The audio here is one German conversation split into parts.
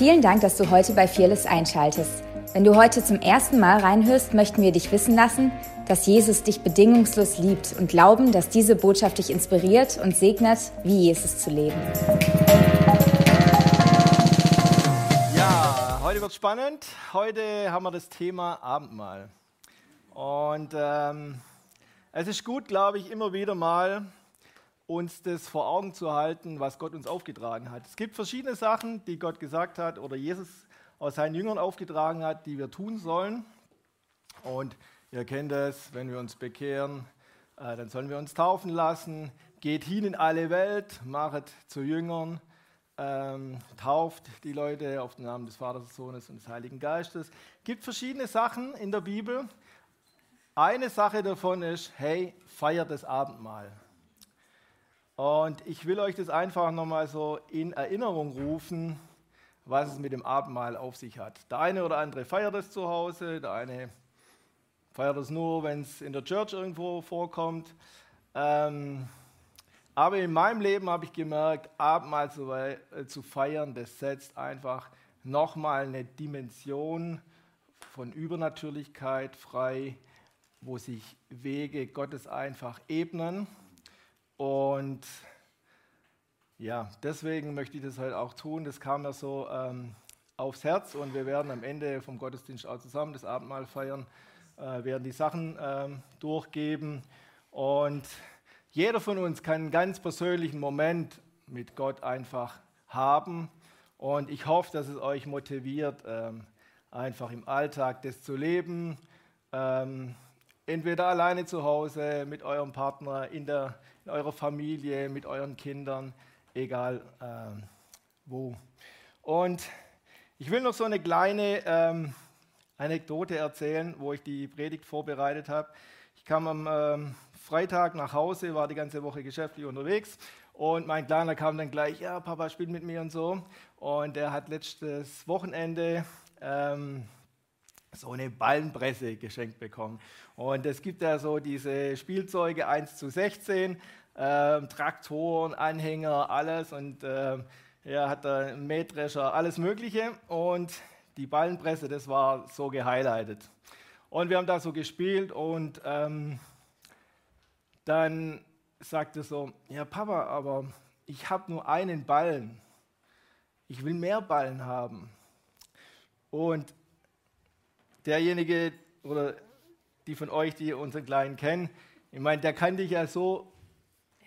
Vielen Dank, dass du heute bei Fearless einschaltest. Wenn du heute zum ersten Mal reinhörst, möchten wir dich wissen lassen, dass Jesus dich bedingungslos liebt und glauben, dass diese Botschaft dich inspiriert und segnet, wie Jesus zu leben. Ja, heute wird spannend. Heute haben wir das Thema Abendmahl. Und ähm, es ist gut, glaube ich, immer wieder mal uns das vor Augen zu halten, was Gott uns aufgetragen hat. Es gibt verschiedene Sachen, die Gott gesagt hat oder Jesus aus seinen Jüngern aufgetragen hat, die wir tun sollen. Und ihr kennt es, wenn wir uns bekehren, äh, dann sollen wir uns taufen lassen. Geht hin in alle Welt, machet zu Jüngern, ähm, tauft die Leute auf den Namen des Vaters, des Sohnes und des Heiligen Geistes. Es gibt verschiedene Sachen in der Bibel. Eine Sache davon ist, hey, feiert das Abendmahl. Und ich will euch das einfach nochmal so in Erinnerung rufen, was es mit dem Abendmahl auf sich hat. Der eine oder andere feiert es zu Hause, der eine feiert es nur, wenn es in der Church irgendwo vorkommt. Ähm, aber in meinem Leben habe ich gemerkt, Abendmahl zu, äh, zu feiern, das setzt einfach nochmal eine Dimension von Übernatürlichkeit frei, wo sich Wege Gottes einfach ebnen. Und ja, deswegen möchte ich das heute auch tun. Das kam mir so ähm, aufs Herz und wir werden am Ende vom Gottesdienst auch zusammen das Abendmahl feiern, äh, werden die Sachen ähm, durchgeben. Und jeder von uns kann einen ganz persönlichen Moment mit Gott einfach haben. Und ich hoffe, dass es euch motiviert, ähm, einfach im Alltag das zu leben. Ähm, entweder alleine zu Hause, mit eurem Partner, in der in eurer Familie, mit euren Kindern, egal äh, wo. Und ich will noch so eine kleine ähm, Anekdote erzählen, wo ich die Predigt vorbereitet habe. Ich kam am ähm, Freitag nach Hause, war die ganze Woche geschäftlich unterwegs und mein Kleiner kam dann gleich, ja, Papa spielt mit mir und so. Und er hat letztes Wochenende ähm, so eine Ballenpresse geschenkt bekommen. Und es gibt ja so diese Spielzeuge 1 zu 16, äh, Traktoren, Anhänger, alles. Und äh, er hat da einen Mähdrescher, alles Mögliche. Und die Ballenpresse, das war so gehighlightet. Und wir haben da so gespielt und ähm, dann sagte so, ja Papa, aber ich habe nur einen Ballen. Ich will mehr Ballen haben. Und derjenige oder die von euch, die unseren Kleinen kennen, ich meine, der kann dich ja so,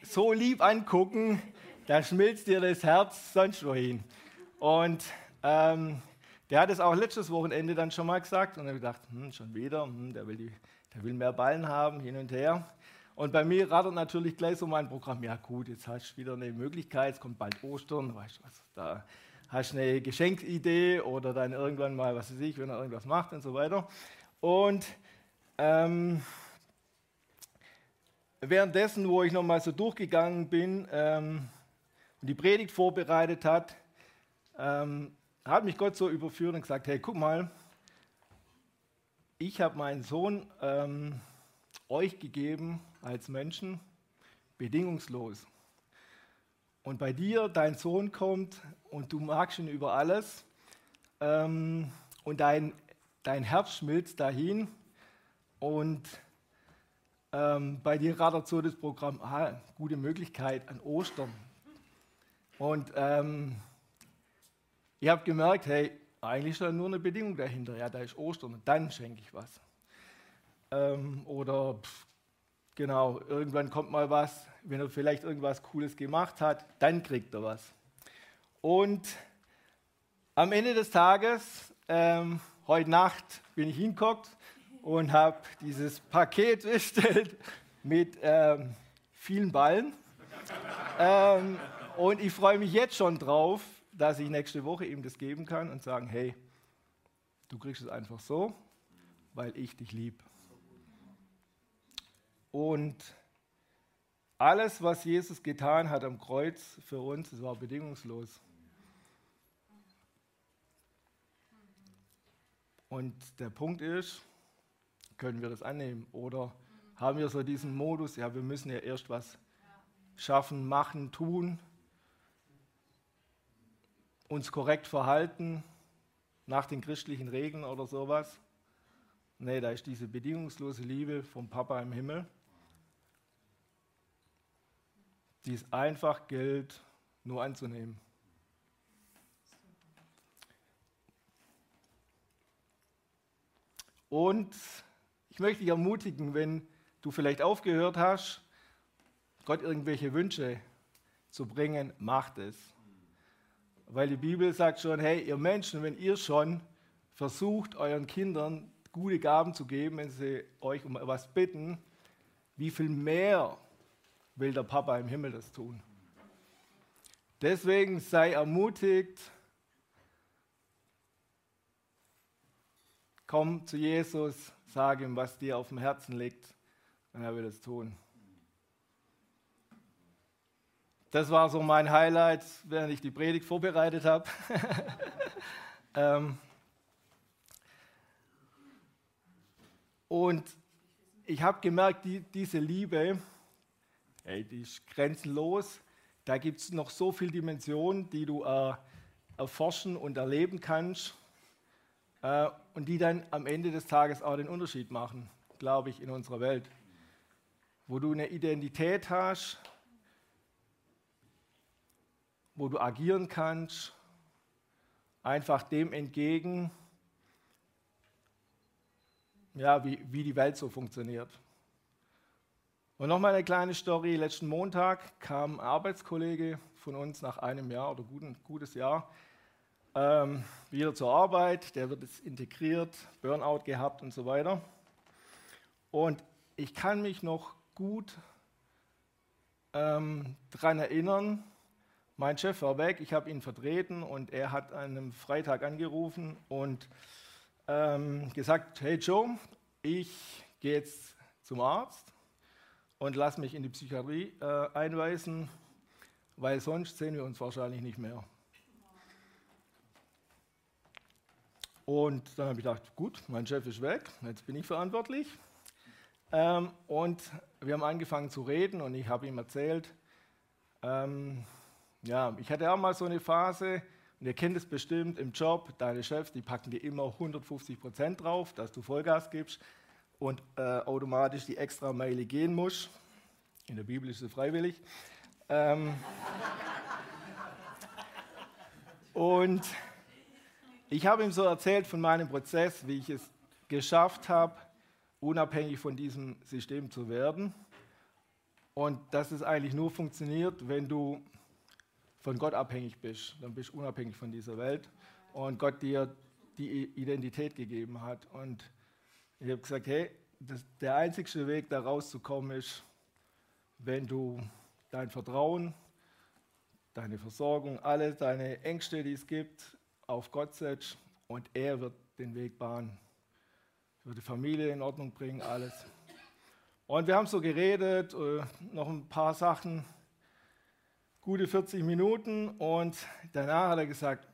so lieb angucken, da schmilzt dir das Herz sonst wohin. Und ähm, der hat es auch letztes Wochenende dann schon mal gesagt und ich gedacht, hm, schon wieder, hm, der, will die, der will mehr Ballen haben, hin und her. Und bei mir rattert natürlich gleich so mein Programm, ja gut, jetzt hast du wieder eine Möglichkeit, es kommt bald Ostern, weißt du was, da hast eine Geschenkidee oder dann irgendwann mal, was weiß ich, wenn er irgendwas macht und so weiter. Und ähm, währenddessen, wo ich nochmal so durchgegangen bin ähm, und die Predigt vorbereitet hat, ähm, hat mich Gott so überführt und gesagt, hey, guck mal, ich habe meinen Sohn ähm, euch gegeben als Menschen, bedingungslos. Und bei dir, dein Sohn kommt und du magst ihn über alles ähm, und dein, dein Herz schmilzt dahin und ähm, bei dir radert so das Programm, ah, gute Möglichkeit an Ostern. Und ähm, ihr habt gemerkt, hey, eigentlich ist da nur eine Bedingung dahinter. Ja, da ist Ostern und dann schenke ich was. Ähm, oder pff, genau, irgendwann kommt mal was, wenn er vielleicht irgendwas Cooles gemacht hat, dann kriegt er was. Und am Ende des Tages, ähm, heute Nacht, bin ich hingeguckt und habe dieses Paket bestellt mit ähm, vielen Ballen. ähm, und ich freue mich jetzt schon drauf, dass ich nächste Woche ihm das geben kann und sagen, hey, du kriegst es einfach so, weil ich dich lieb. Und alles, was Jesus getan hat am Kreuz für uns, das war bedingungslos. Und der Punkt ist, können wir das annehmen? Oder haben wir so diesen Modus, ja, wir müssen ja erst was schaffen, machen, tun. uns korrekt verhalten nach den christlichen Regeln oder sowas. Nee, da ist diese bedingungslose Liebe vom Papa im Himmel, die es einfach gilt, nur anzunehmen. Und ich möchte dich ermutigen, wenn du vielleicht aufgehört hast, Gott irgendwelche Wünsche zu bringen, macht es. Weil die Bibel sagt schon, hey, ihr Menschen, wenn ihr schon versucht, euren Kindern gute Gaben zu geben, wenn sie euch um etwas bitten, wie viel mehr will der Papa im Himmel das tun? Deswegen sei ermutigt, komm zu Jesus, sag ihm, was dir auf dem Herzen liegt, und er will es tun. Das war so mein Highlight, während ich die Predigt vorbereitet habe. ähm und ich habe gemerkt, die, diese Liebe, ey, die ist grenzenlos. Da gibt es noch so viele Dimensionen, die du äh, erforschen und erleben kannst äh, und die dann am Ende des Tages auch den Unterschied machen, glaube ich, in unserer Welt. Wo du eine Identität hast, wo du agieren kannst, einfach dem entgegen, ja, wie, wie die Welt so funktioniert. Und nochmal eine kleine Story. Letzten Montag kam ein Arbeitskollege von uns nach einem Jahr oder guten, gutes Jahr ähm, wieder zur Arbeit. Der wird jetzt integriert, Burnout gehabt und so weiter. Und ich kann mich noch gut ähm, daran erinnern, mein Chef war weg, ich habe ihn vertreten und er hat an einem Freitag angerufen und ähm, gesagt, hey Joe, ich gehe jetzt zum Arzt und lass mich in die Psychiatrie äh, einweisen, weil sonst sehen wir uns wahrscheinlich nicht mehr. Und dann habe ich gedacht, gut, mein Chef ist weg, jetzt bin ich verantwortlich. Ähm, und wir haben angefangen zu reden und ich habe ihm erzählt, ähm, ja, ich hatte auch mal so eine Phase, und ihr kennt es bestimmt im Job, deine Chefs, die packen dir immer 150 Prozent drauf, dass du Vollgas gibst und äh, automatisch die extra Meile gehen musst. In der Bibel ist es freiwillig. Ähm, und ich habe ihm so erzählt von meinem Prozess, wie ich es geschafft habe, unabhängig von diesem System zu werden. Und dass es eigentlich nur funktioniert, wenn du von Gott abhängig bist, dann bist du unabhängig von dieser Welt und Gott dir die Identität gegeben hat. Und ich habe gesagt, hey, das, der einzige Weg, da rauszukommen, ist, wenn du dein Vertrauen, deine Versorgung, alle deine Ängste, die es gibt, auf Gott setzt und er wird den Weg bahnen. Er wird die Familie in Ordnung bringen, alles. Und wir haben so geredet, äh, noch ein paar Sachen gute 40 Minuten und danach hat er gesagt,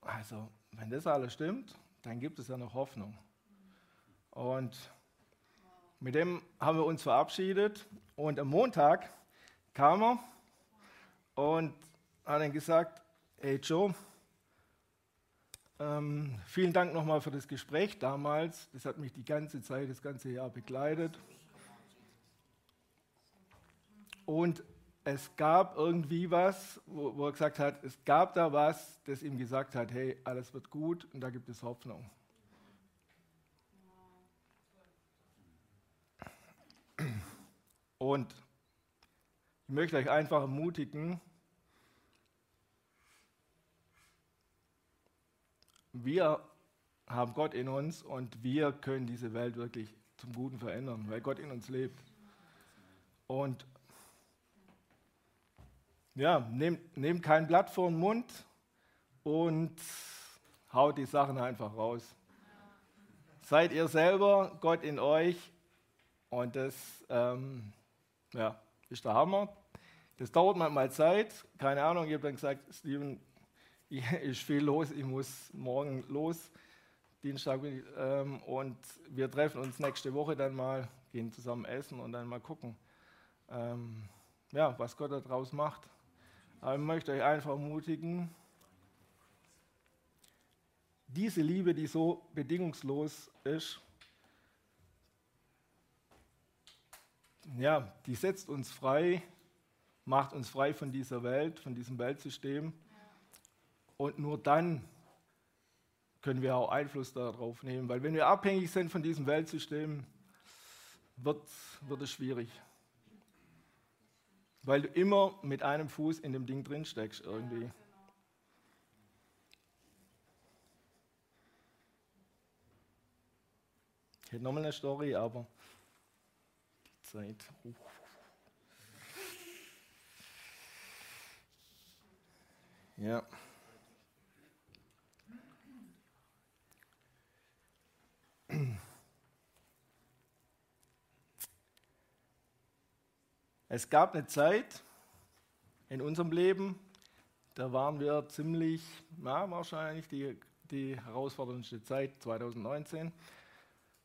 also wenn das alles stimmt, dann gibt es ja noch Hoffnung. Und mit dem haben wir uns verabschiedet und am Montag kam er und hat dann gesagt, hey Joe, ähm, vielen Dank nochmal für das Gespräch damals. Das hat mich die ganze Zeit, das ganze Jahr begleitet. Und es gab irgendwie was, wo, wo, er gesagt hat, es gab da was, das ihm gesagt hat, hey, alles wird gut und da gibt es Hoffnung. Und ich möchte euch einfach ermutigen, wir haben Gott in uns und wir können diese Welt wirklich zum Guten verändern, weil Gott in uns lebt. Und ja, nehmt, nehmt kein Blatt vor den Mund und haut die Sachen einfach raus. Seid ihr selber, Gott in euch und das ähm, ja, ist der Hammer. Das dauert manchmal Zeit. Keine Ahnung, ich habe dann gesagt, Steven, ist viel los, ich muss morgen los, Dienstag, ähm, und wir treffen uns nächste Woche dann mal, gehen zusammen essen und dann mal gucken, ähm, ja, was Gott daraus macht. Aber ich möchte euch einfach ermutigen, diese Liebe, die so bedingungslos ist, ja, die setzt uns frei, macht uns frei von dieser Welt, von diesem Weltsystem. Und nur dann können wir auch Einfluss darauf nehmen, weil wenn wir abhängig sind von diesem Weltsystem, wird, wird es schwierig. Weil du immer mit einem Fuß in dem Ding drin steckst irgendwie. Ich hätte nochmal eine Story, aber die Zeit. Uh. Ja. Es gab eine Zeit in unserem Leben, da waren wir ziemlich, ja, wahrscheinlich die, die herausforderndste Zeit 2019.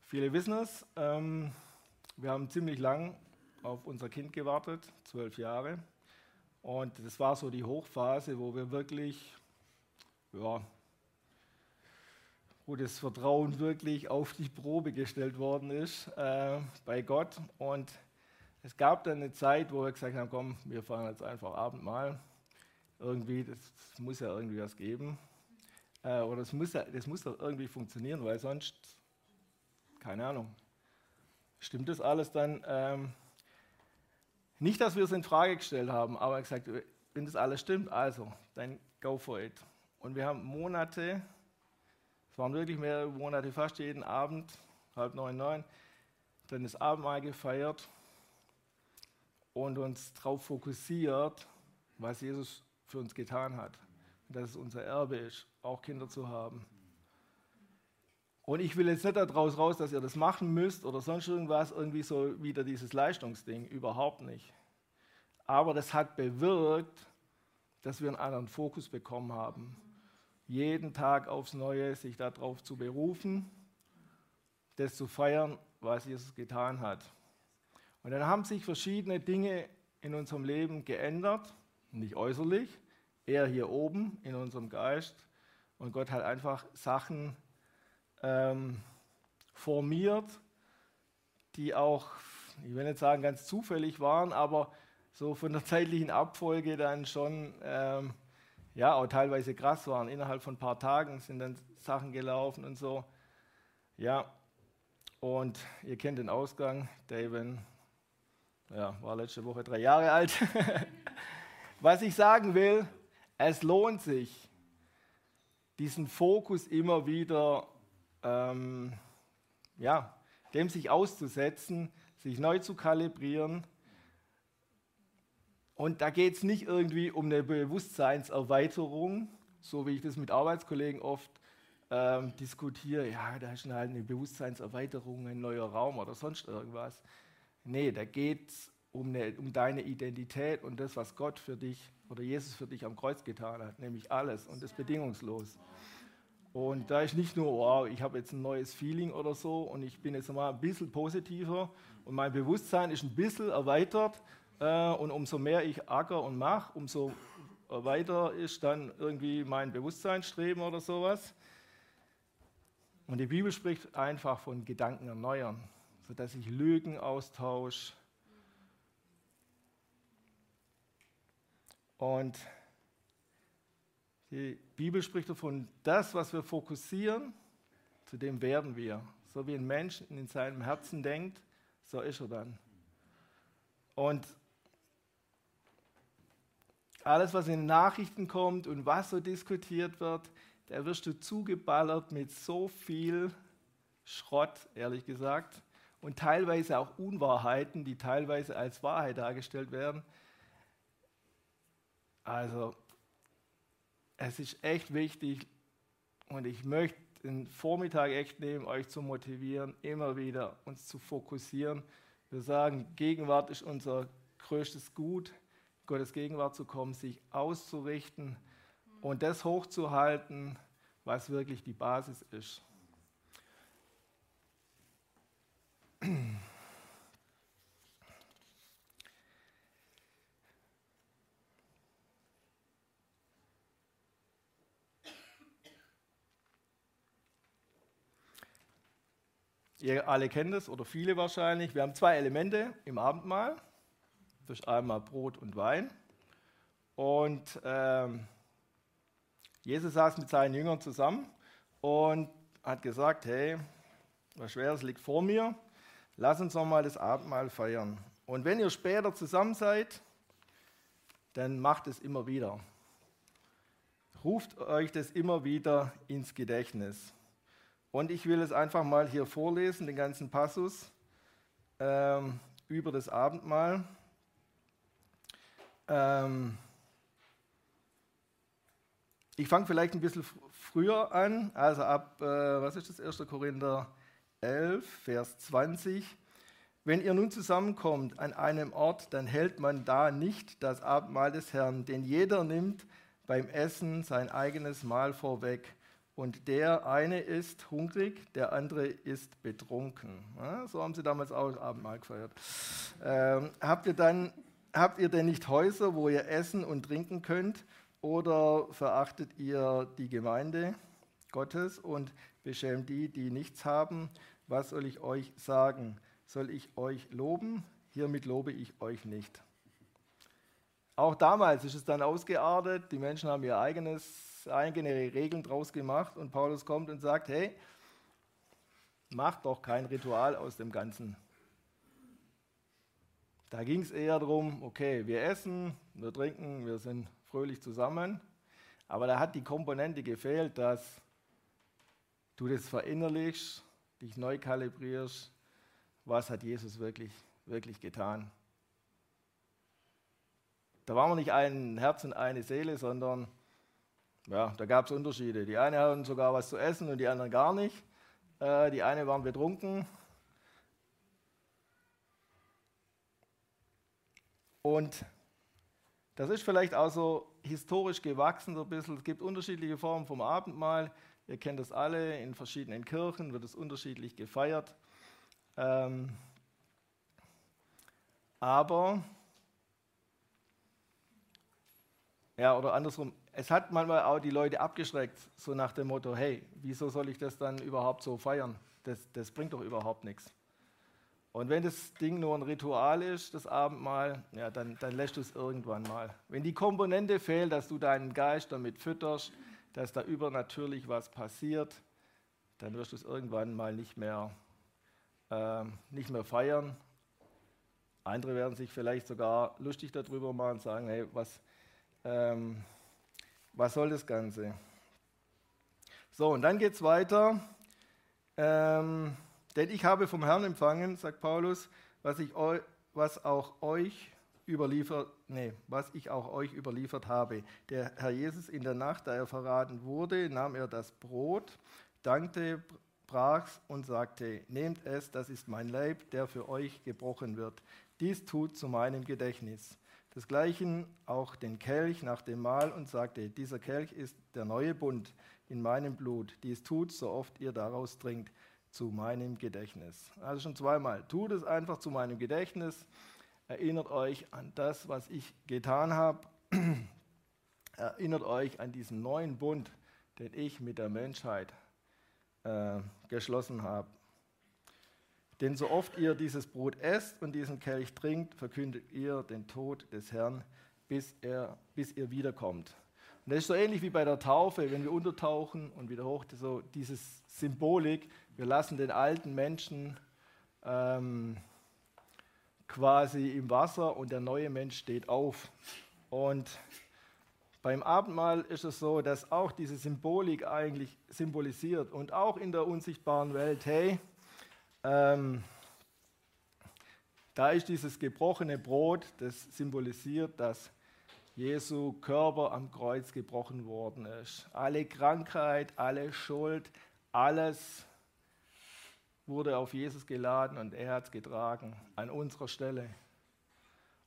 Viele wissen es. Ähm, wir haben ziemlich lang auf unser Kind gewartet, zwölf Jahre. Und das war so die Hochphase, wo wir wirklich, ja, wo das Vertrauen wirklich auf die Probe gestellt worden ist äh, bei Gott. Und es gab dann eine Zeit, wo wir gesagt haben, komm, wir fahren jetzt einfach Abendmahl. Irgendwie, das, muss ja irgendwie was geben. Äh, oder das muss, das muss doch irgendwie funktionieren, weil sonst keine Ahnung. Stimmt das alles dann? Ähm, nicht, dass wir es in Frage gestellt haben, aber gesagt, wenn das alles stimmt, also, dann go for it. Und wir haben Monate, es waren wirklich mehrere Monate, fast jeden Abend, halb neun, neun, dann das Abendmahl gefeiert und uns darauf fokussiert, was Jesus für uns getan hat. Dass es unser Erbe ist, auch Kinder zu haben. Und ich will jetzt nicht daraus raus, dass ihr das machen müsst oder sonst irgendwas, irgendwie so wieder dieses Leistungsding, überhaupt nicht. Aber das hat bewirkt, dass wir einen anderen Fokus bekommen haben. Jeden Tag aufs Neue sich darauf zu berufen, das zu feiern, was Jesus getan hat. Und dann haben sich verschiedene Dinge in unserem Leben geändert, nicht äußerlich, eher hier oben in unserem Geist. Und Gott hat einfach Sachen ähm, formiert, die auch, ich will nicht sagen ganz zufällig waren, aber so von der zeitlichen Abfolge dann schon, ähm, ja, auch teilweise krass waren. Innerhalb von ein paar Tagen sind dann Sachen gelaufen und so. Ja, und ihr kennt den Ausgang. David ja, war letzte Woche drei Jahre alt. Was ich sagen will, es lohnt sich, diesen Fokus immer wieder ähm, ja, dem sich auszusetzen, sich neu zu kalibrieren. Und da geht es nicht irgendwie um eine Bewusstseinserweiterung, so wie ich das mit Arbeitskollegen oft ähm, diskutiere. Ja, da ist halt eine Bewusstseinserweiterung, ein neuer Raum oder sonst irgendwas. Nee, da geht es um, um deine Identität und das, was Gott für dich oder Jesus für dich am Kreuz getan hat, nämlich alles und das bedingungslos. Und da ist nicht nur, wow, ich habe jetzt ein neues Feeling oder so und ich bin jetzt mal ein bisschen positiver und mein Bewusstsein ist ein bisschen erweitert äh, und umso mehr ich acker und mache, umso weiter ist dann irgendwie mein Bewusstseinsstreben oder sowas. Und die Bibel spricht einfach von Gedanken erneuern, sodass ich Lügen austausche. Und die Bibel spricht davon, das, was wir fokussieren, zu dem werden wir. So wie ein Mensch in seinem Herzen denkt, so ist er dann. Und alles, was in Nachrichten kommt und was so diskutiert wird, da wirst du zugeballert mit so viel Schrott, ehrlich gesagt, und teilweise auch Unwahrheiten, die teilweise als Wahrheit dargestellt werden. Also es ist echt wichtig und ich möchte den Vormittag echt nehmen, euch zu motivieren, immer wieder uns zu fokussieren. Wir sagen, Gegenwart ist unser größtes Gut, Gottes Gegenwart zu kommen, sich auszurichten und das hochzuhalten, was wirklich die Basis ist. Ihr alle kennt es oder viele wahrscheinlich. Wir haben zwei Elemente im Abendmahl. Das ist einmal Brot und Wein. Und ähm, Jesus saß mit seinen Jüngern zusammen und hat gesagt, hey, was Schweres liegt vor mir, lass uns noch mal das Abendmahl feiern. Und wenn ihr später zusammen seid, dann macht es immer wieder. Ruft euch das immer wieder ins Gedächtnis. Und ich will es einfach mal hier vorlesen, den ganzen Passus ähm, über das Abendmahl. Ähm, ich fange vielleicht ein bisschen früher an, also ab, äh, was ist das, 1. Korinther 11, Vers 20. Wenn ihr nun zusammenkommt an einem Ort, dann hält man da nicht das Abendmahl des Herrn, denn jeder nimmt beim Essen sein eigenes Mahl vorweg. Und der eine ist hungrig, der andere ist betrunken. Ja, so haben sie damals auch Abendmahl gefeiert. Ähm, habt, ihr dann, habt ihr denn nicht Häuser, wo ihr essen und trinken könnt? Oder verachtet ihr die Gemeinde Gottes und beschämt die, die nichts haben? Was soll ich euch sagen? Soll ich euch loben? Hiermit lobe ich euch nicht. Auch damals ist es dann ausgeartet, die Menschen haben ihr eigenes, eigene Regeln draus gemacht und Paulus kommt und sagt, hey, macht doch kein Ritual aus dem Ganzen. Da ging es eher darum, okay, wir essen, wir trinken, wir sind fröhlich zusammen, aber da hat die Komponente gefehlt, dass du das verinnerlichst, dich neu kalibrierst, was hat Jesus wirklich, wirklich getan. Da waren wir nicht ein Herz und eine Seele, sondern ja, da gab es Unterschiede. Die einen hatten sogar was zu essen und die anderen gar nicht. Äh, die einen waren betrunken. Und das ist vielleicht auch so historisch gewachsen, so ein bisschen. Es gibt unterschiedliche Formen vom Abendmahl. Ihr kennt das alle, in verschiedenen Kirchen wird es unterschiedlich gefeiert. Ähm, aber Ja, oder andersrum, es hat manchmal auch die Leute abgeschreckt, so nach dem Motto, hey, wieso soll ich das dann überhaupt so feiern? Das, das bringt doch überhaupt nichts. Und wenn das Ding nur ein Ritual ist, das Abendmahl, ja, dann, dann lässt du es irgendwann mal. Wenn die Komponente fehlt, dass du deinen Geist damit fütterst, dass da übernatürlich was passiert, dann wirst du es irgendwann mal nicht mehr, äh, nicht mehr feiern. Andere werden sich vielleicht sogar lustig darüber machen und sagen, hey, was, ähm, was soll das Ganze? So, und dann geht es weiter. Ähm, denn ich habe vom Herrn empfangen, sagt Paulus, was, ich was auch euch überliefert, nee, was ich auch euch überliefert habe. Der Herr Jesus in der Nacht, da er verraten wurde, nahm er das Brot, dankte, brach's und sagte: Nehmt es, das ist mein Leib, der für euch gebrochen wird. Dies tut zu meinem Gedächtnis. Desgleichen auch den Kelch nach dem Mahl und sagte, dieser Kelch ist der neue Bund in meinem Blut. Dies tut, so oft ihr daraus trinkt, zu meinem Gedächtnis. Also schon zweimal. Tut es einfach zu meinem Gedächtnis. Erinnert euch an das, was ich getan habe. Erinnert euch an diesen neuen Bund, den ich mit der Menschheit äh, geschlossen habe. Denn so oft ihr dieses Brot esst und diesen Kelch trinkt, verkündet ihr den Tod des Herrn, bis, er, bis ihr wiederkommt. Und das ist so ähnlich wie bei der Taufe, wenn wir untertauchen und wieder hoch, so dieses Symbolik, wir lassen den alten Menschen ähm, quasi im Wasser und der neue Mensch steht auf. Und beim Abendmahl ist es so, dass auch diese Symbolik eigentlich symbolisiert und auch in der unsichtbaren Welt, hey, ähm, da ist dieses gebrochene Brot, das symbolisiert, dass Jesu Körper am Kreuz gebrochen worden ist. Alle Krankheit, alle Schuld, alles wurde auf Jesus geladen und er hat es getragen an unserer Stelle.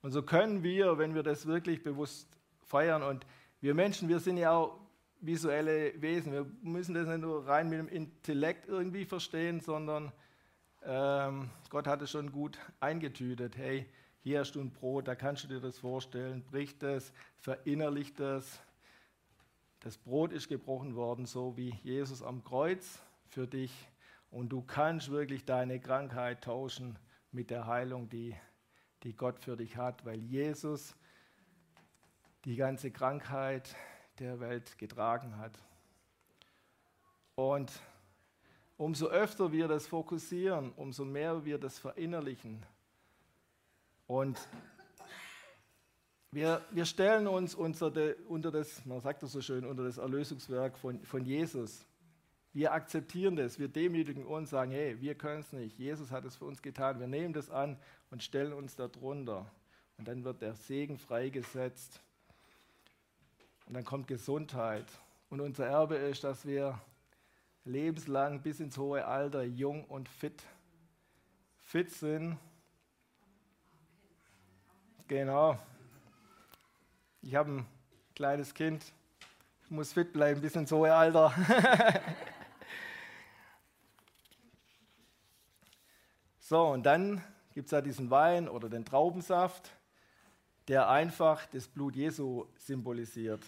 Und so können wir, wenn wir das wirklich bewusst feiern, und wir Menschen, wir sind ja auch visuelle Wesen, wir müssen das nicht nur rein mit dem Intellekt irgendwie verstehen, sondern ähm, Gott hat es schon gut eingetütet. Hey, hier hast du ein Brot, da kannst du dir das vorstellen, brich das, verinnerlich das. Das Brot ist gebrochen worden, so wie Jesus am Kreuz für dich. Und du kannst wirklich deine Krankheit tauschen mit der Heilung, die, die Gott für dich hat, weil Jesus die ganze Krankheit der Welt getragen hat. Und umso öfter wir das fokussieren, umso mehr wir das verinnerlichen. Und wir, wir stellen uns unter, de, unter, das, man sagt das so schön, unter das Erlösungswerk von, von Jesus. Wir akzeptieren das, wir demütigen uns, sagen, hey, wir können es nicht. Jesus hat es für uns getan. Wir nehmen das an und stellen uns darunter. Und dann wird der Segen freigesetzt. Und dann kommt Gesundheit. Und unser Erbe ist, dass wir lebenslang bis ins hohe Alter jung und fit, fit sind. Genau. Ich habe ein kleines Kind, ich muss fit bleiben bis ins hohe Alter. so, und dann gibt es ja diesen Wein oder den Traubensaft, der einfach das Blut Jesu symbolisiert.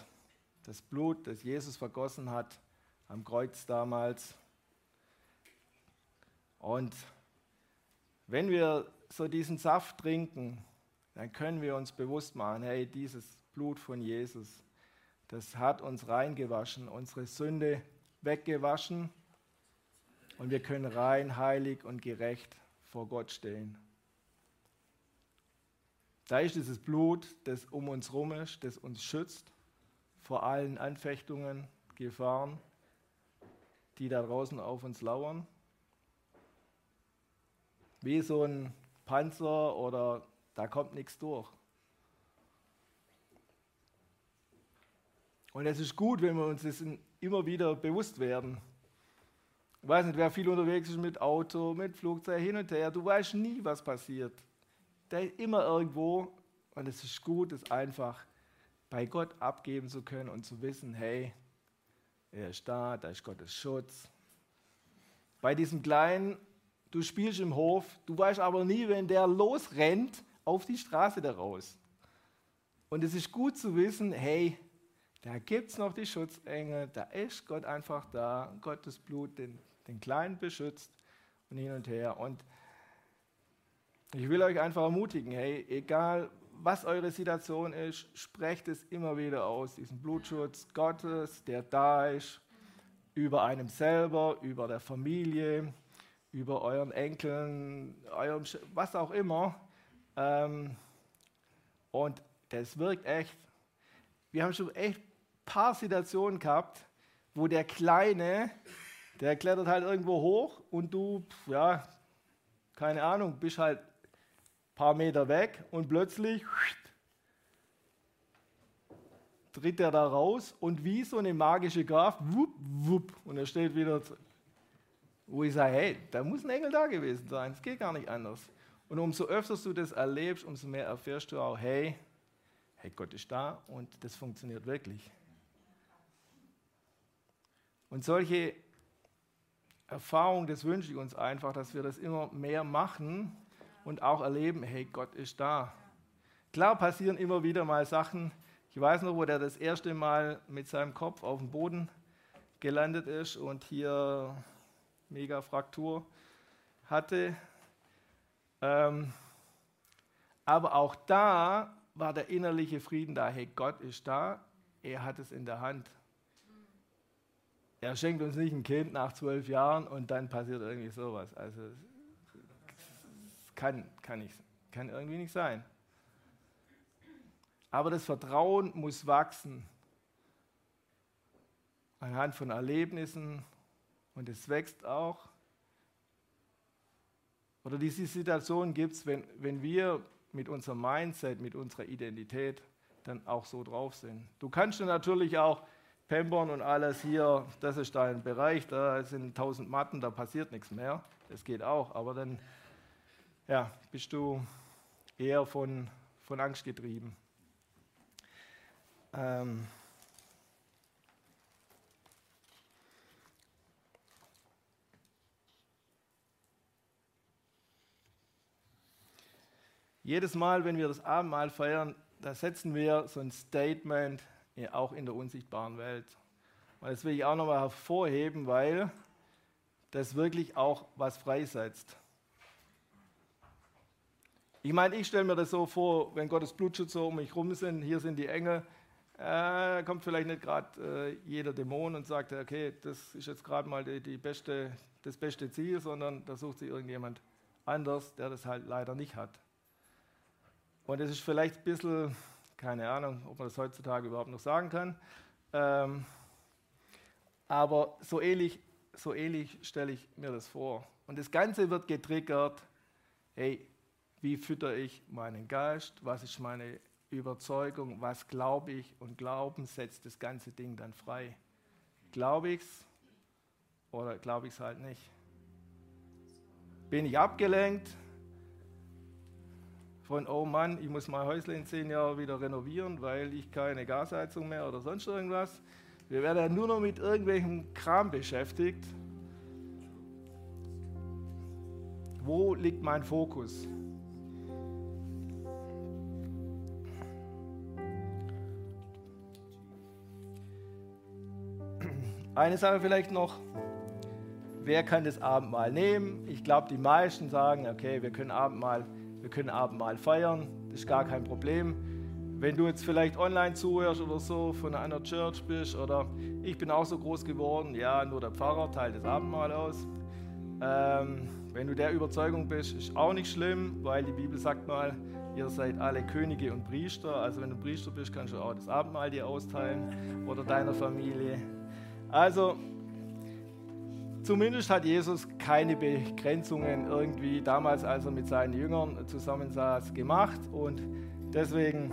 Das Blut, das Jesus vergossen hat am Kreuz damals. Und wenn wir so diesen Saft trinken, dann können wir uns bewusst machen, hey, dieses Blut von Jesus, das hat uns reingewaschen, unsere Sünde weggewaschen und wir können rein, heilig und gerecht vor Gott stehen. Da ist dieses Blut, das um uns herum ist, das uns schützt vor allen Anfechtungen, Gefahren, die da draußen auf uns lauern. Wie so ein Panzer oder da kommt nichts durch. Und es ist gut, wenn wir uns das immer wieder bewusst werden. Ich weiß nicht, wer viel unterwegs ist mit Auto, mit Flugzeug, hin und her. Du weißt nie, was passiert. Da ist immer irgendwo. Und es ist gut, es einfach bei Gott abgeben zu können und zu wissen, hey, er ist da, da ist Gottes Schutz. Bei diesem Kleinen, du spielst im Hof, du weißt aber nie, wenn der losrennt auf die Straße daraus. Und es ist gut zu wissen, hey, da gibt es noch die Schutzengel, da ist Gott einfach da, Gottes Blut den, den Kleinen beschützt und hin und her. Und ich will euch einfach ermutigen, hey, egal was eure Situation ist, sprecht es immer wieder aus, diesen Blutschutz Gottes, der da ist, über einem selber, über der Familie, über euren Enkeln, eurem, was auch immer. Ähm, und das wirkt echt. Wir haben schon echt paar Situationen gehabt, wo der Kleine, der klettert halt irgendwo hoch und du, ja, keine Ahnung, bist halt ein paar Meter weg und plötzlich tritt er da raus und wie so eine magische Kraft, wupp, wupp, und er steht wieder, wo ich sage, hey, da muss ein Engel da gewesen sein, es geht gar nicht anders. Und umso öfter du das erlebst, umso mehr erfährst du auch, hey, hey, Gott ist da und das funktioniert wirklich. Und solche Erfahrungen, das wünsche ich uns einfach, dass wir das immer mehr machen und auch erleben, hey, Gott ist da. Klar passieren immer wieder mal Sachen. Ich weiß noch, wo der das erste Mal mit seinem Kopf auf dem Boden gelandet ist und hier mega Fraktur hatte. Ähm, aber auch da war der innerliche Frieden da. Hey, Gott ist da, er hat es in der Hand. Er schenkt uns nicht ein Kind nach zwölf Jahren und dann passiert irgendwie sowas. Also kann, kann, nicht, kann irgendwie nicht sein. Aber das Vertrauen muss wachsen anhand von Erlebnissen und es wächst auch. Oder diese Situation gibt es, wenn, wenn wir mit unserem Mindset, mit unserer Identität dann auch so drauf sind. Du kannst natürlich auch Pampern und alles hier, das ist dein Bereich, da sind tausend Matten, da passiert nichts mehr. Das geht auch, aber dann ja, bist du eher von, von Angst getrieben. Ähm Jedes Mal, wenn wir das Abendmahl feiern, da setzen wir so ein Statement auch in der unsichtbaren Welt. Und das will ich auch nochmal hervorheben, weil das wirklich auch was freisetzt. Ich meine, ich stelle mir das so vor, wenn Gottes Blutschützer um mich rum sind, hier sind die Engel, äh, kommt vielleicht nicht gerade äh, jeder Dämon und sagt, okay, das ist jetzt gerade mal die, die beste, das beste Ziel, sondern da sucht sich irgendjemand anders, der das halt leider nicht hat. Und es ist vielleicht ein bisschen, keine Ahnung, ob man das heutzutage überhaupt noch sagen kann, ähm, aber so ähnlich, so ähnlich stelle ich mir das vor. Und das Ganze wird getriggert, hey, wie fütter ich meinen Geist? Was ist meine Überzeugung? Was glaube ich? Und Glauben setzt das ganze Ding dann frei. Glaube ich es oder glaube ich es halt nicht? Bin ich abgelenkt von, oh Mann, ich muss mein Häusle in zehn Jahren wieder renovieren, weil ich keine Gasheizung mehr oder sonst irgendwas? Wir werden ja nur noch mit irgendwelchem Kram beschäftigt. Wo liegt mein Fokus? Eine Sache vielleicht noch, wer kann das Abendmahl nehmen? Ich glaube, die meisten sagen, okay, wir können Abendmahl, wir können Abendmahl feiern, das ist gar kein Problem. Wenn du jetzt vielleicht online zuhörst oder so, von einer Church bist oder ich bin auch so groß geworden, ja, nur der Pfarrer teilt das Abendmahl aus. Ähm, wenn du der Überzeugung bist, ist auch nicht schlimm, weil die Bibel sagt mal, ihr seid alle Könige und Priester. Also wenn du Priester bist, kannst du auch das Abendmahl dir austeilen oder deiner Familie. Also, zumindest hat Jesus keine Begrenzungen irgendwie damals, als er mit seinen Jüngern zusammensaß, gemacht und deswegen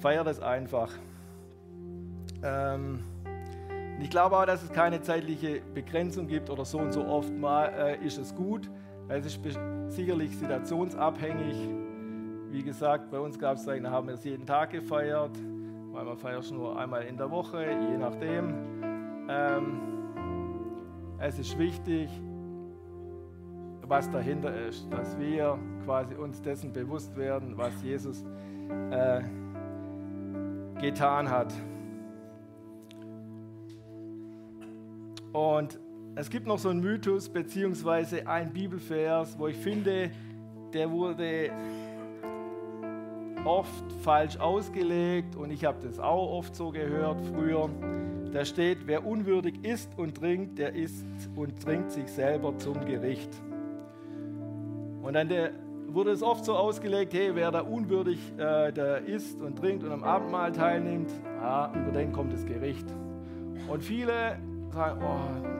feiert es einfach. Ähm, ich glaube auch, dass es keine zeitliche Begrenzung gibt oder so und so oft mal äh, ist es gut. Es ist sicherlich situationsabhängig. Wie gesagt, bei uns gab es, da haben wir es jeden Tag gefeiert. Manchmal feierst du nur einmal in der Woche, je nachdem. Ähm, es ist wichtig, was dahinter ist, dass wir quasi uns dessen bewusst werden, was Jesus äh, getan hat. Und es gibt noch so einen Mythos beziehungsweise ein Bibelvers, wo ich finde, der wurde oft falsch ausgelegt und ich habe das auch oft so gehört früher. Da steht, wer unwürdig isst und trinkt, der isst und trinkt sich selber zum Gericht. Und dann der, wurde es oft so ausgelegt, hey, wer da unwürdig äh, der isst und trinkt und am Abendmahl teilnimmt, ah, über den kommt das Gericht. Und viele sagen, oh,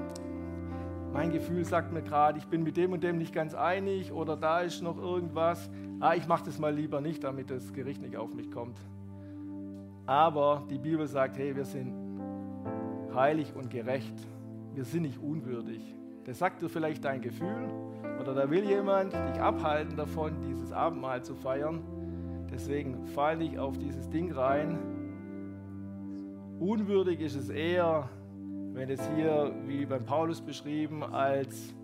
mein Gefühl sagt mir gerade, ich bin mit dem und dem nicht ganz einig oder da ist noch irgendwas. Ah, ich mache das mal lieber nicht, damit das Gericht nicht auf mich kommt. Aber die Bibel sagt, hey, wir sind heilig und gerecht. Wir sind nicht unwürdig. Das sagt dir vielleicht dein Gefühl oder da will jemand dich abhalten davon, dieses Abendmahl zu feiern. Deswegen fall nicht auf dieses Ding rein. Unwürdig ist es eher, wenn es hier, wie beim Paulus beschrieben, als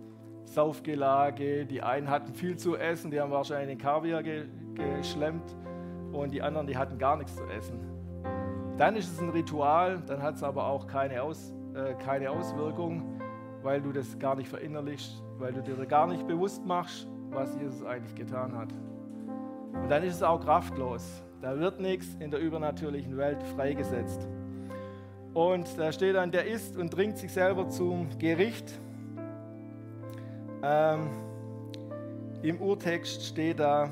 Saufgelage, die einen hatten viel zu essen, die haben wahrscheinlich den Kaviar ge geschlemmt und die anderen, die hatten gar nichts zu essen. Dann ist es ein Ritual, dann hat es aber auch keine, Aus, äh, keine Auswirkung, weil du das gar nicht verinnerlichst, weil du dir gar nicht bewusst machst, was Jesus eigentlich getan hat. Und dann ist es auch kraftlos. Da wird nichts in der übernatürlichen Welt freigesetzt. Und da steht dann, der isst und trinkt sich selber zum Gericht. Ähm, Im Urtext steht da,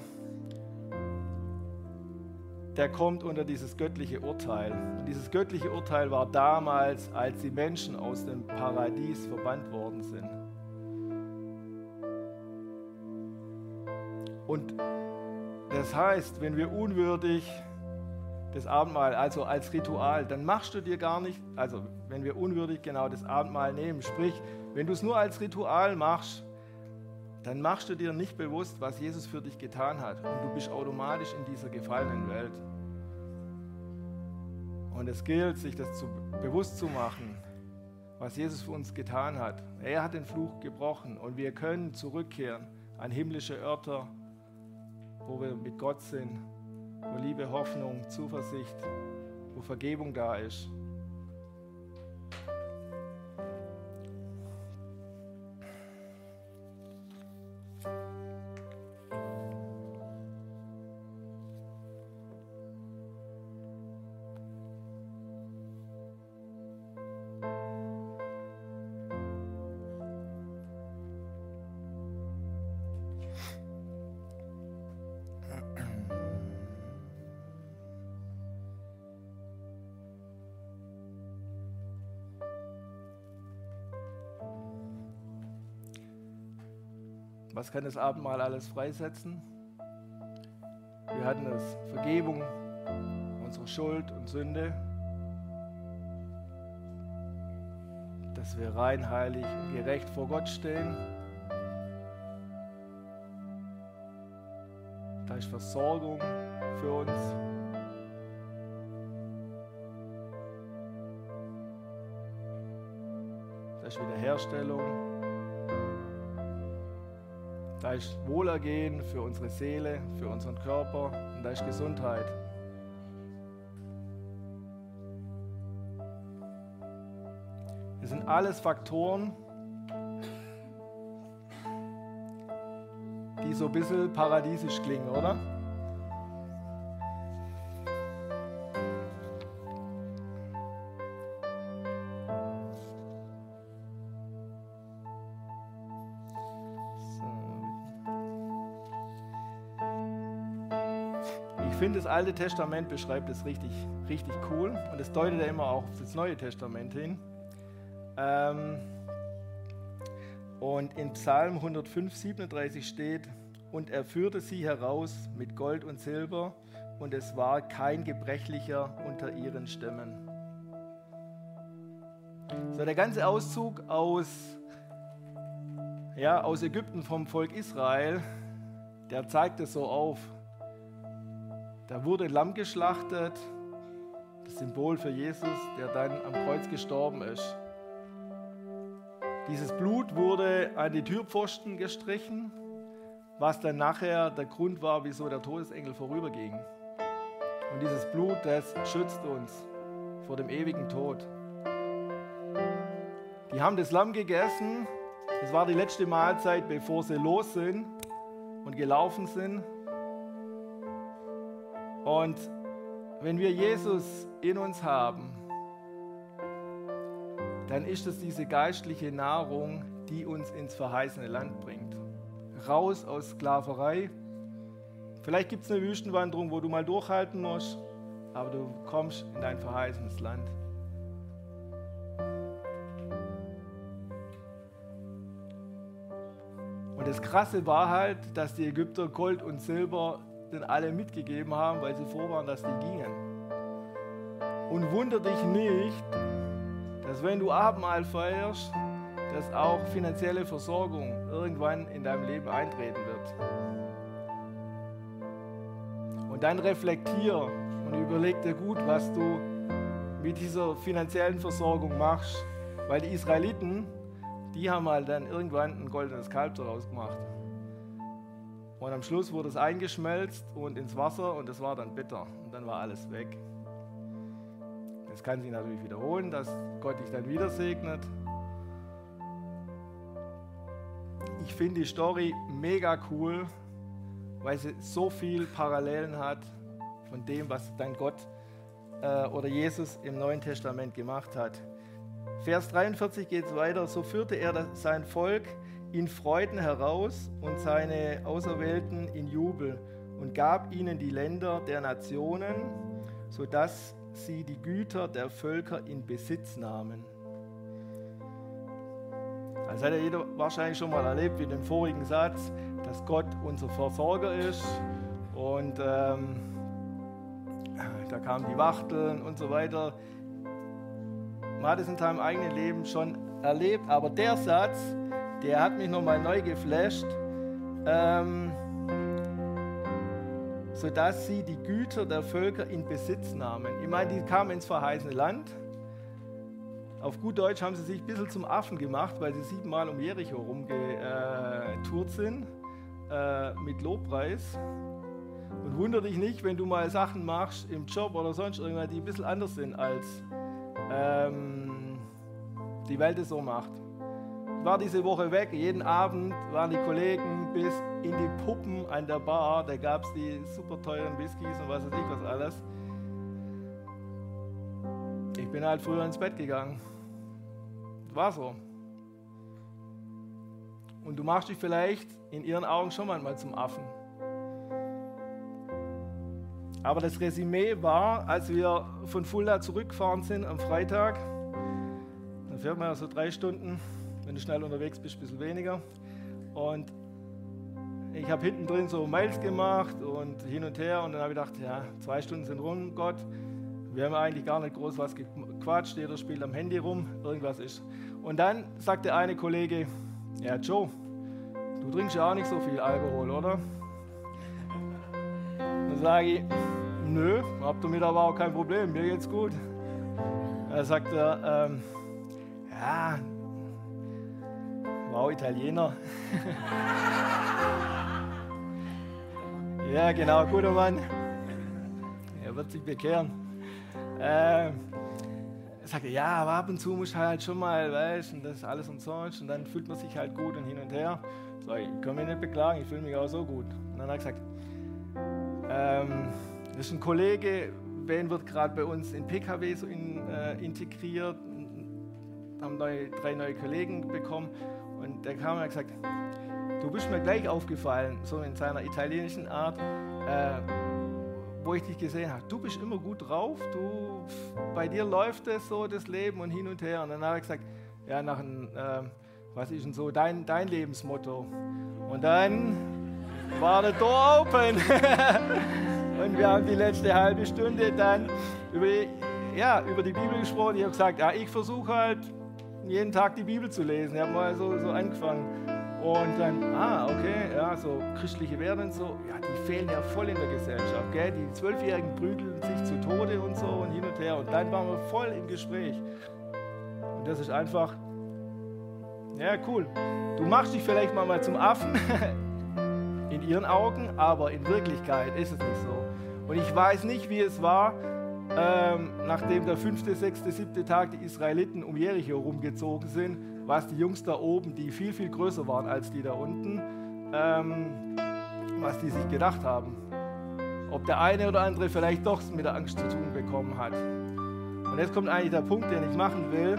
der kommt unter dieses göttliche Urteil. Und dieses göttliche Urteil war damals, als die Menschen aus dem Paradies verbannt worden sind. Und das heißt, wenn wir unwürdig das Abendmahl, also als Ritual, dann machst du dir gar nicht, also wenn wir unwürdig genau das Abendmahl nehmen, sprich, wenn du es nur als Ritual machst, dann machst du dir nicht bewusst, was Jesus für dich getan hat. Und du bist automatisch in dieser gefallenen Welt. Und es gilt, sich das zu, bewusst zu machen, was Jesus für uns getan hat. Er hat den Fluch gebrochen und wir können zurückkehren an himmlische Örter, wo wir mit Gott sind, wo Liebe, Hoffnung, Zuversicht, wo Vergebung da ist. Was kann das Abendmahl alles freisetzen? Wir hatten es Vergebung unserer Schuld und Sünde, dass wir rein, heilig und gerecht vor Gott stehen. Da ist Versorgung für uns. Da ist Wiederherstellung. Da ist Wohlergehen für unsere Seele, für unseren Körper und da ist Gesundheit. Das sind alles Faktoren, die so ein bisschen paradiesisch klingen, oder? Das Alte Testament beschreibt es richtig, richtig cool und es deutet ja immer auch auf das Neue Testament hin. Ähm, und in Psalm 105, 37 steht, und er führte sie heraus mit Gold und Silber, und es war kein Gebrechlicher unter ihren Stämmen. So, der ganze Auszug aus, ja, aus Ägypten vom Volk Israel, der zeigt es so auf. Da wurde Lamm geschlachtet, das Symbol für Jesus, der dann am Kreuz gestorben ist. Dieses Blut wurde an die Türpfosten gestrichen, was dann nachher der Grund war, wieso der Todesengel vorüberging. Und dieses Blut, das schützt uns vor dem ewigen Tod. Die haben das Lamm gegessen. Das war die letzte Mahlzeit, bevor sie los sind und gelaufen sind. Und wenn wir Jesus in uns haben, dann ist es diese geistliche Nahrung, die uns ins verheißene Land bringt. Raus aus Sklaverei. Vielleicht gibt es eine Wüstenwanderung, wo du mal durchhalten musst, aber du kommst in dein verheißenes Land. Und das Krasse war halt, dass die Ägypter Gold und Silber den alle mitgegeben haben, weil sie froh waren, dass die gingen. Und wunder dich nicht, dass wenn du Abendmahl feierst, dass auch finanzielle Versorgung irgendwann in deinem Leben eintreten wird. Und dann reflektier und überleg dir gut, was du mit dieser finanziellen Versorgung machst, weil die Israeliten, die haben halt dann irgendwann ein goldenes Kalb daraus gemacht. Und am Schluss wurde es eingeschmelzt und ins Wasser und es war dann bitter und dann war alles weg. Das kann sich natürlich wiederholen, dass Gott dich dann wieder segnet. Ich finde die Story mega cool, weil sie so viel Parallelen hat von dem, was dann Gott äh, oder Jesus im Neuen Testament gemacht hat. Vers 43 geht es weiter. So führte er sein Volk in Freuden heraus und seine Auserwählten in Jubel und gab ihnen die Länder der Nationen, sodass sie die Güter der Völker in Besitz nahmen. Das hat ja jeder wahrscheinlich schon mal erlebt, wie in dem vorigen Satz, dass Gott unser Versorger ist. Und ähm, da kamen die Wachteln und so weiter. Man hat es in seinem eigenen Leben schon erlebt, aber der Satz, der hat mich nochmal neu geflasht. Ähm, sodass sie die Güter der Völker in Besitz nahmen. Ich meine, die kamen ins verheißene Land. Auf gut Deutsch haben sie sich ein bisschen zum Affen gemacht, weil sie siebenmal um Jericho rumgetourt sind äh, mit Lobpreis. Und wundere dich nicht, wenn du mal Sachen machst im Job oder sonst irgendwas, die ein bisschen anders sind, als ähm, die Welt es so macht. War diese Woche weg, jeden Abend waren die Kollegen bis in die Puppen an der Bar, da gab es die super teuren Whiskys und was weiß ich was alles. Ich bin halt früher ins Bett gegangen. War so. Und du machst dich vielleicht in ihren Augen schon manchmal zum Affen. Aber das Resümee war, als wir von Fulda zurückgefahren sind am Freitag, dann fährt man ja so drei Stunden, wenn du schnell unterwegs bist, ein bisschen weniger. Und ich habe hinten drin so Mails gemacht und hin und her und dann habe ich gedacht, ja, zwei Stunden sind rum, Gott. Wir haben eigentlich gar nicht groß was gequatscht, jeder spielt am Handy rum, irgendwas ist. Und dann sagt der eine Kollege, ja Joe, du trinkst ja auch nicht so viel Alkohol, oder? Dann sage ich, nö, habt damit aber auch kein Problem, mir geht's gut. Dann sagt er, ähm, ja, wow, Italiener. ja, genau, guter Mann. Er wird sich bekehren. Ähm, er sagte, ja, aber ab und zu muss halt schon mal, weißt und das ist alles umsonst und dann fühlt man sich halt gut und hin und her. So, ich kann mich nicht beklagen, ich fühle mich auch so gut. Und dann hat er gesagt, ähm, das ist ein Kollege, Ben wird gerade bei uns in PKW so in, äh, integriert, haben neue, drei neue Kollegen bekommen und der kam und hat gesagt, du bist mir gleich aufgefallen, so in seiner italienischen Art, äh, wo ich dich gesehen habe. Du bist immer gut drauf, du, bei dir läuft es so, das Leben und hin und her. Und dann hat er gesagt, ja, nach ein, äh, was ist denn so dein, dein Lebensmotto? Und dann war der Door open. und wir haben die letzte halbe Stunde dann über ja, über die Bibel gesprochen. Ich habe gesagt, ja, ich versuche halt jeden Tag die Bibel zu lesen. Ich habe mal so, so angefangen. Und dann, ah, okay, ja, so christliche Werte und so, ja, die fehlen ja voll in der Gesellschaft, gell? Die Zwölfjährigen prügeln sich zu Tode und so und hin und her. Und dann waren wir voll im Gespräch. Und das ist einfach, ja, cool. Du machst dich vielleicht mal, mal zum Affen in ihren Augen, aber in Wirklichkeit ist es nicht so. Und ich weiß nicht, wie es war, ähm, nachdem der fünfte, sechste, siebte Tag die Israeliten um Jericho rumgezogen sind, was die Jungs da oben, die viel, viel größer waren als die da unten, ähm, was die sich gedacht haben. Ob der eine oder andere vielleicht doch mit der Angst zu tun bekommen hat. Und jetzt kommt eigentlich der Punkt, den ich machen will.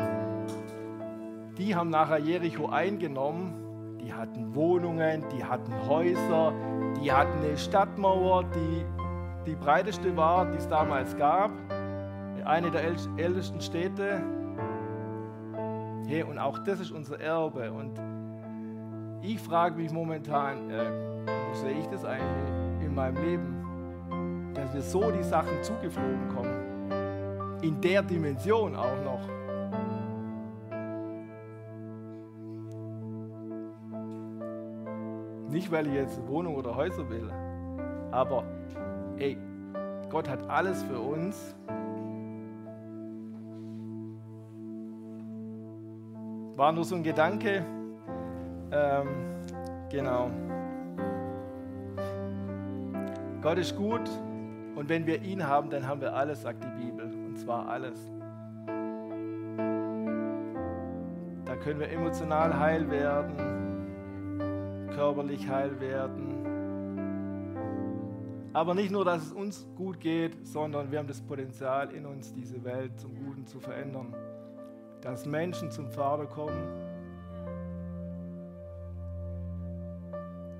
Die haben nachher Jericho eingenommen. Die hatten Wohnungen, die hatten Häuser, die hatten eine Stadtmauer, die die breiteste war, die es damals gab. Eine der ältesten Städte Hey, und auch das ist unser Erbe. Und ich frage mich momentan, äh, wo sehe ich das eigentlich in meinem Leben? Dass wir so die Sachen zugeflogen kommen. In der Dimension auch noch. Nicht, weil ich jetzt Wohnung oder Häuser will, aber ey, Gott hat alles für uns War nur so ein Gedanke. Ähm, genau. Gott ist gut und wenn wir ihn haben, dann haben wir alles, sagt die Bibel. Und zwar alles. Da können wir emotional heil werden, körperlich heil werden. Aber nicht nur, dass es uns gut geht, sondern wir haben das Potenzial in uns, diese Welt zum Guten zu verändern dass Menschen zum Vater kommen.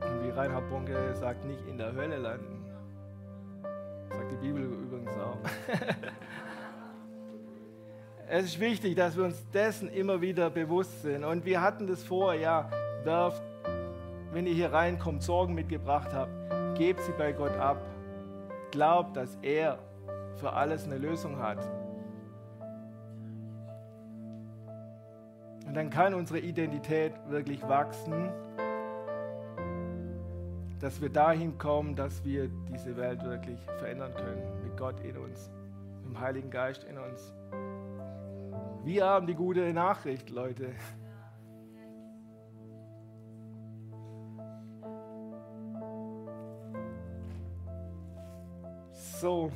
Und wie Reinhard Bonke sagt, nicht in der Hölle landen. Sagt die Bibel übrigens auch. es ist wichtig, dass wir uns dessen immer wieder bewusst sind. Und wir hatten das vor, ja, werft, wenn ihr hier reinkommt, Sorgen mitgebracht habt, gebt sie bei Gott ab. Glaubt, dass er für alles eine Lösung hat. Dann kann unsere Identität wirklich wachsen, dass wir dahin kommen, dass wir diese Welt wirklich verändern können, mit Gott in uns, mit dem Heiligen Geist in uns. Wir haben die gute Nachricht, Leute. So.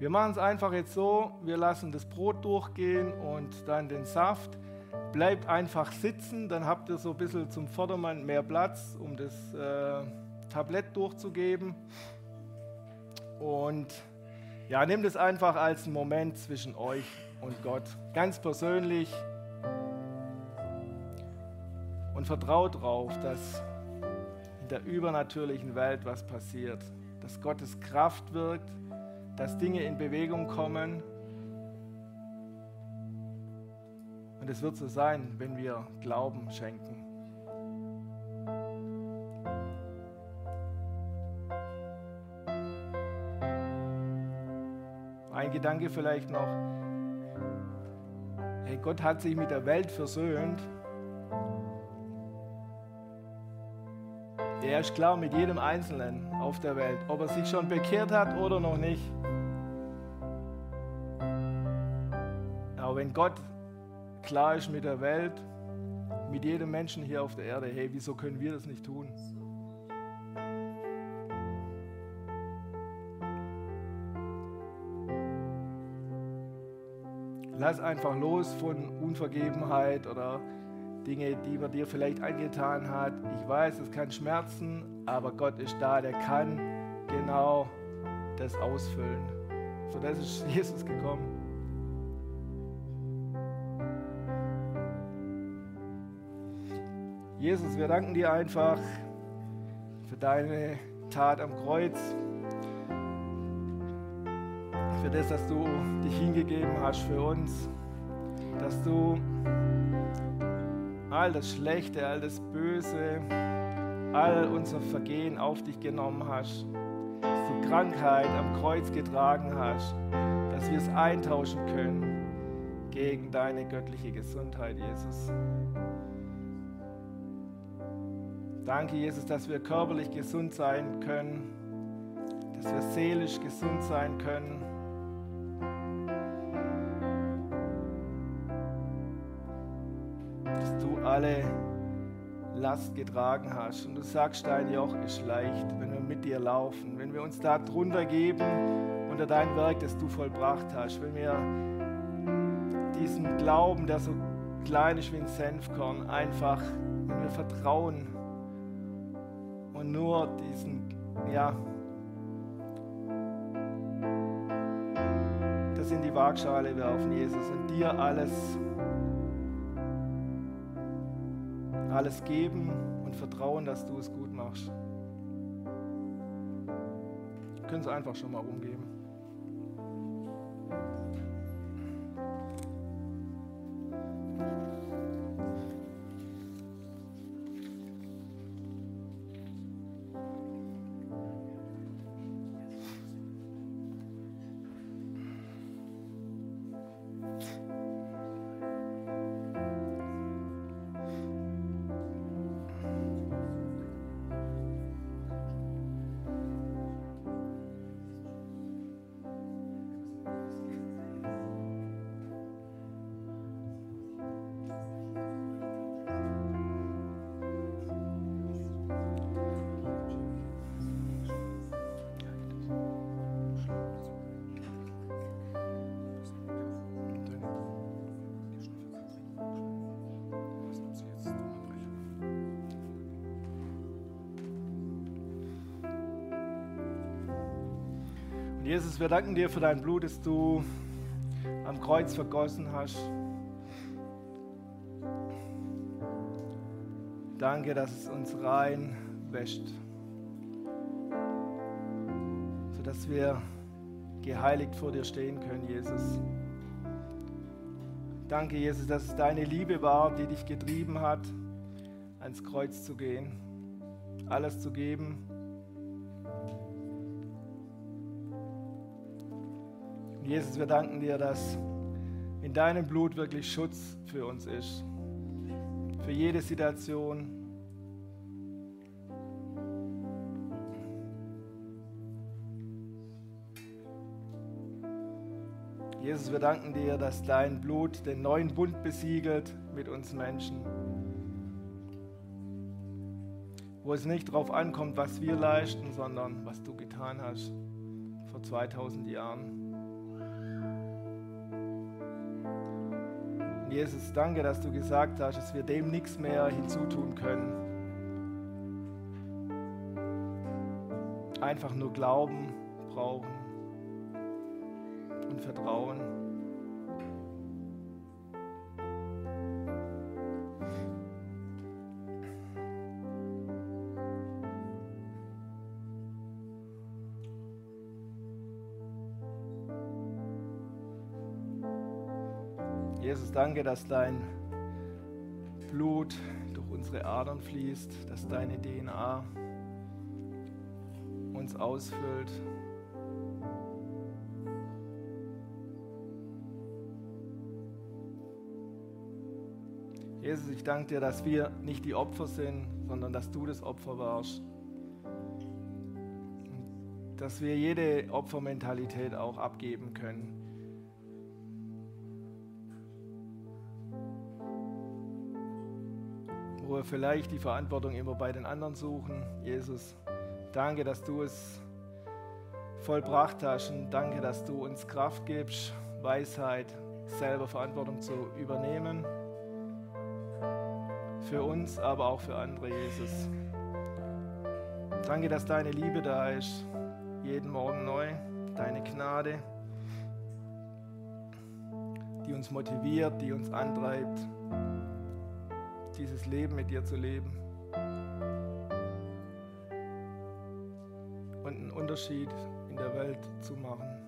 Wir machen es einfach jetzt so, wir lassen das Brot durchgehen und dann den Saft. Bleibt einfach sitzen, dann habt ihr so ein bisschen zum Vordermann mehr Platz, um das äh, Tablett durchzugeben. Und ja, nehmt es einfach als einen Moment zwischen euch und Gott. Ganz persönlich. Und vertraut darauf, dass in der übernatürlichen Welt was passiert. Dass Gottes Kraft wirkt dass Dinge in Bewegung kommen. Und es wird so sein, wenn wir Glauben schenken. Ein Gedanke vielleicht noch. Hey, Gott hat sich mit der Welt versöhnt. Er ist klar mit jedem Einzelnen auf der Welt, ob er sich schon bekehrt hat oder noch nicht. Wenn Gott klar ist mit der Welt, mit jedem Menschen hier auf der Erde, hey, wieso können wir das nicht tun? Lass einfach los von Unvergebenheit oder Dinge, die man dir vielleicht angetan hat. Ich weiß, es kann schmerzen, aber Gott ist da, der kann genau das ausfüllen. Für das ist Jesus gekommen. Jesus, wir danken dir einfach für deine Tat am Kreuz, für das, dass du dich hingegeben hast für uns, dass du all das Schlechte, all das Böse, all unser Vergehen auf dich genommen hast, dass du Krankheit am Kreuz getragen hast, dass wir es eintauschen können gegen deine göttliche Gesundheit, Jesus. Danke, Jesus, dass wir körperlich gesund sein können, dass wir seelisch gesund sein können. Dass du alle Last getragen hast. Und du sagst, dein Joch ist leicht, wenn wir mit dir laufen, wenn wir uns da drunter geben unter dein Werk, das du vollbracht hast, wenn wir diesen Glauben, der so klein ist wie ein Senfkorn, einfach, wenn wir vertrauen, nur diesen, ja, das in die Waagschale werfen, Jesus, und dir alles, alles geben und vertrauen, dass du es gut machst. Können Sie einfach schon mal rumgeben. Jesus, wir danken dir für dein Blut, das du am Kreuz vergossen hast. Danke, dass es uns rein wäscht, sodass wir geheiligt vor dir stehen können, Jesus. Danke, Jesus, dass es deine Liebe war, die dich getrieben hat, ans Kreuz zu gehen, alles zu geben, Jesus, wir danken dir, dass in deinem Blut wirklich Schutz für uns ist. Für jede Situation. Jesus, wir danken dir, dass dein Blut den neuen Bund besiegelt mit uns Menschen. Wo es nicht darauf ankommt, was wir leisten, sondern was du getan hast vor 2000 Jahren. Jesus, danke, dass du gesagt hast, dass wir dem nichts mehr hinzutun können. Einfach nur Glauben brauchen und Vertrauen. Jesus, danke, dass dein Blut durch unsere Adern fließt, dass deine DNA uns ausfüllt. Jesus, ich danke dir, dass wir nicht die Opfer sind, sondern dass du das Opfer warst. Dass wir jede Opfermentalität auch abgeben können wir vielleicht die Verantwortung immer bei den anderen suchen. Jesus, danke, dass du es vollbracht hast und danke, dass du uns Kraft gibst, Weisheit, selber Verantwortung zu übernehmen. Für uns, aber auch für andere, Jesus. Danke, dass deine Liebe da ist, jeden Morgen neu, deine Gnade, die uns motiviert, die uns antreibt, dieses Leben mit dir zu leben. Und einen Unterschied in der Welt zu machen.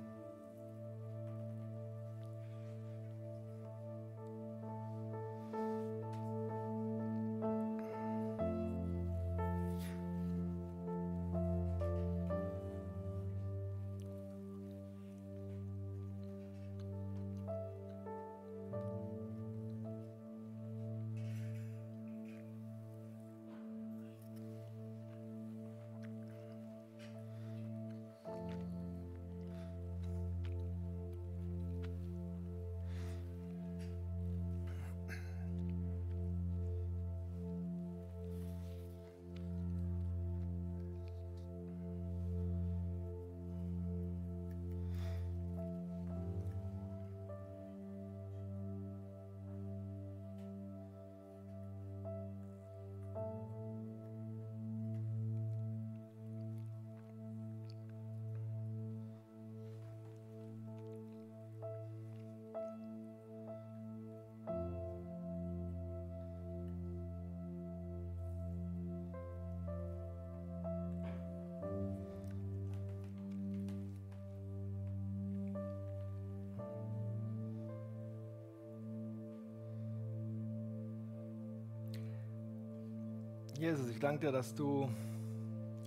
Jesus, ich danke dir, dass du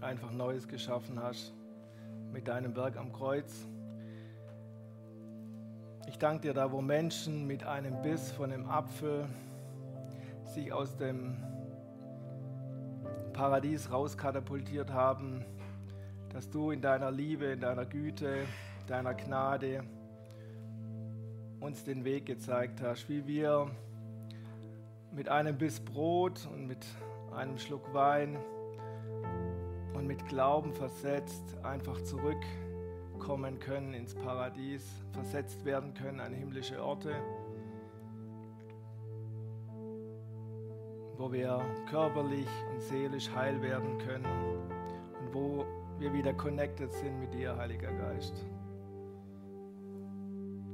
einfach Neues geschaffen hast mit deinem Werk am Kreuz. Ich danke dir da, wo Menschen mit einem Biss von dem Apfel sich aus dem Paradies rauskatapultiert haben, dass du in deiner Liebe, in deiner Güte, deiner Gnade uns den Weg gezeigt hast, wie wir mit einem Biss Brot und mit einem Schluck Wein und mit Glauben versetzt einfach zurückkommen können ins Paradies, versetzt werden können an himmlische Orte, wo wir körperlich und seelisch heil werden können und wo wir wieder connected sind mit dir, Heiliger Geist.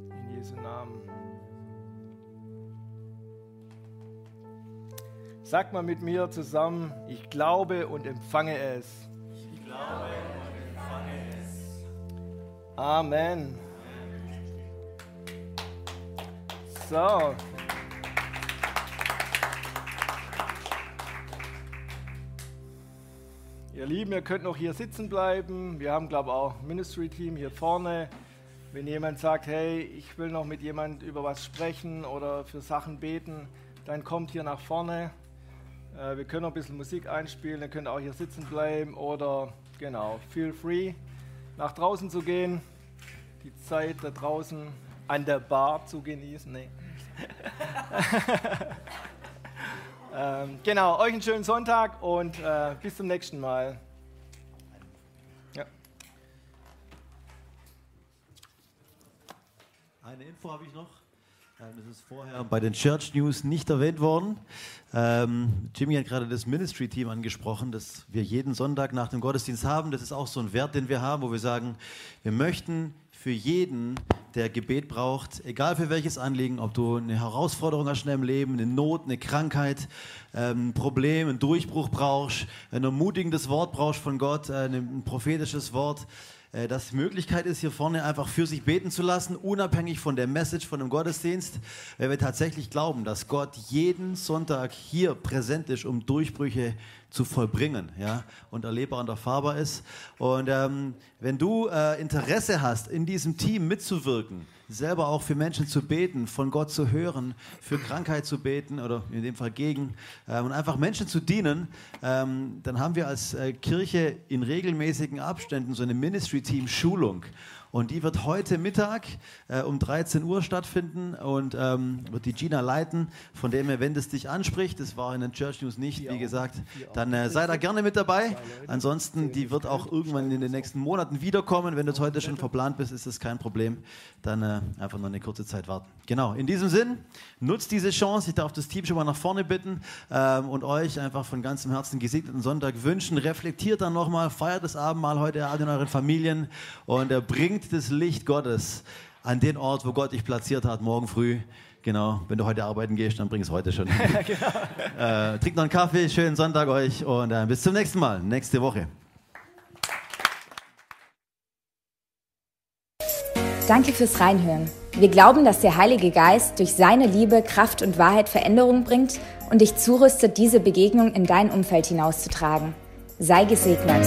In Jesu Namen. Sag mal mit mir zusammen, ich glaube und empfange es. Ich glaube und empfange es. Amen. So. Ihr Lieben, ihr könnt noch hier sitzen bleiben. Wir haben, glaube ich, auch Ministry-Team hier vorne. Wenn jemand sagt, hey, ich will noch mit jemand über was sprechen oder für Sachen beten, dann kommt hier nach vorne. Äh, wir können noch ein bisschen Musik einspielen, ihr könnt auch hier sitzen bleiben oder genau, feel free nach draußen zu gehen, die Zeit da draußen an der Bar zu genießen. Nee. ähm, genau, euch einen schönen Sonntag und äh, bis zum nächsten Mal. Eine Info habe ich noch. Das ist vorher bei den Church News nicht erwähnt worden. Ähm, Jimmy hat gerade das Ministry-Team angesprochen, das wir jeden Sonntag nach dem Gottesdienst haben. Das ist auch so ein Wert, den wir haben, wo wir sagen, wir möchten für jeden, der Gebet braucht, egal für welches Anliegen, ob du eine Herausforderung hast in deinem Leben, eine Not, eine Krankheit, ähm, ein Problem, einen Durchbruch brauchst, ein ermutigendes Wort brauchst von Gott, äh, ein prophetisches Wort, dass die Möglichkeit ist, hier vorne einfach für sich beten zu lassen, unabhängig von der Message, von dem Gottesdienst, weil wir tatsächlich glauben, dass Gott jeden Sonntag hier präsent ist, um Durchbrüche zu vollbringen ja, und erlebbar und erfahrbar ist. Und ähm, wenn du äh, Interesse hast, in diesem Team mitzuwirken, selber auch für Menschen zu beten, von Gott zu hören, für Krankheit zu beten oder in dem Fall gegen ähm, und einfach Menschen zu dienen, ähm, dann haben wir als äh, Kirche in regelmäßigen Abständen so eine Ministry-Team-Schulung. Und die wird heute Mittag äh, um 13 Uhr stattfinden und ähm, wird die Gina leiten. Von dem her, wenn das dich anspricht, das war in den Church News nicht, wie gesagt, dann äh, sei da gerne mit dabei. Ansonsten, die wird auch irgendwann in den nächsten Monaten wiederkommen. Wenn du heute schon verplant bist, ist das kein Problem. Dann äh, einfach noch eine kurze Zeit warten. Genau, in diesem Sinn, nutzt diese Chance. Ich darf das Team schon mal nach vorne bitten ähm, und euch einfach von ganzem Herzen gesegneten Sonntag wünschen. Reflektiert dann nochmal, feiert das Abendmahl heute Abend in euren Familien und äh, bringt das Licht Gottes an den Ort, wo Gott dich platziert hat, morgen früh. Genau, wenn du heute arbeiten gehst, dann bring es heute schon. genau. äh, trink noch einen Kaffee, schönen Sonntag euch und äh, bis zum nächsten Mal, nächste Woche. Danke fürs Reinhören. Wir glauben, dass der Heilige Geist durch seine Liebe, Kraft und Wahrheit Veränderung bringt und dich zurüstet, diese Begegnung in dein Umfeld hinauszutragen. Sei gesegnet.